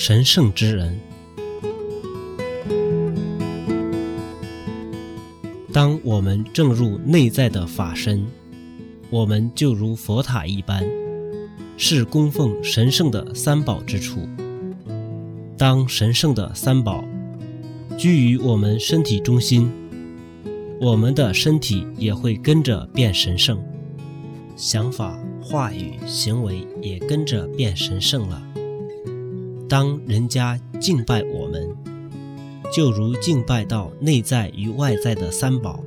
神圣之人。当我们正入内在的法身，我们就如佛塔一般，是供奉神圣的三宝之处。当神圣的三宝居于我们身体中心，我们的身体也会跟着变神圣，想法、话语、行为也跟着变神圣了。当人家敬拜我们，就如敬拜到内在与外在的三宝。